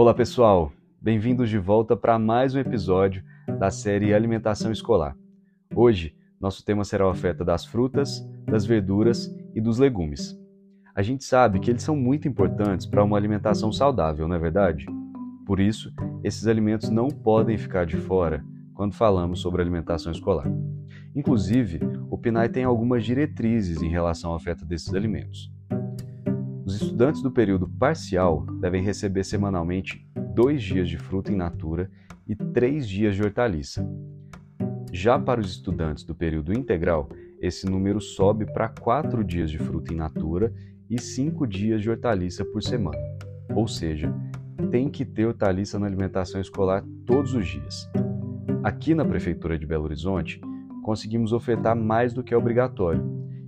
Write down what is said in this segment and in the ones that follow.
Olá pessoal, bem-vindos de volta para mais um episódio da série Alimentação Escolar. Hoje, nosso tema será a oferta das frutas, das verduras e dos legumes. A gente sabe que eles são muito importantes para uma alimentação saudável, não é verdade? Por isso, esses alimentos não podem ficar de fora quando falamos sobre alimentação escolar. Inclusive, o PNAE tem algumas diretrizes em relação à oferta desses alimentos. Estudantes do período parcial devem receber semanalmente dois dias de fruta in natura e três dias de hortaliça. Já para os estudantes do período integral, esse número sobe para quatro dias de fruta in natura e cinco dias de hortaliça por semana. Ou seja, tem que ter hortaliça na alimentação escolar todos os dias. Aqui na Prefeitura de Belo Horizonte, conseguimos ofertar mais do que é obrigatório,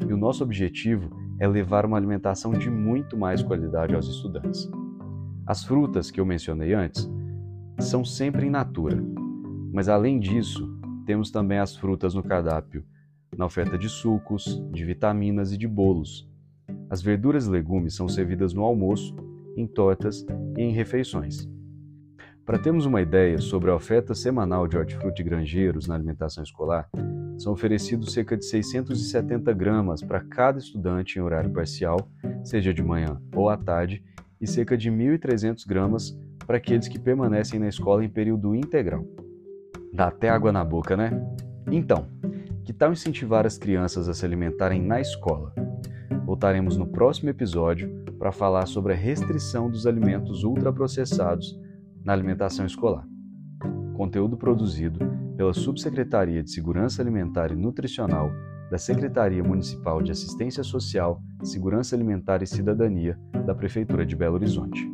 e o nosso objetivo é levar uma alimentação de muito mais qualidade aos estudantes. As frutas que eu mencionei antes são sempre in natura, mas além disso, temos também as frutas no cardápio, na oferta de sucos, de vitaminas e de bolos. As verduras e legumes são servidas no almoço, em tortas e em refeições. Para termos uma ideia sobre a oferta semanal de hortifruti granjeiros na alimentação escolar, são oferecidos cerca de 670 gramas para cada estudante em horário parcial, seja de manhã ou à tarde, e cerca de 1.300 gramas para aqueles que permanecem na escola em período integral. Dá até água na boca, né? Então, que tal incentivar as crianças a se alimentarem na escola? Voltaremos no próximo episódio para falar sobre a restrição dos alimentos ultraprocessados na alimentação escolar. Conteúdo produzido pela Subsecretaria de Segurança Alimentar e Nutricional da Secretaria Municipal de Assistência Social, Segurança Alimentar e Cidadania da Prefeitura de Belo Horizonte.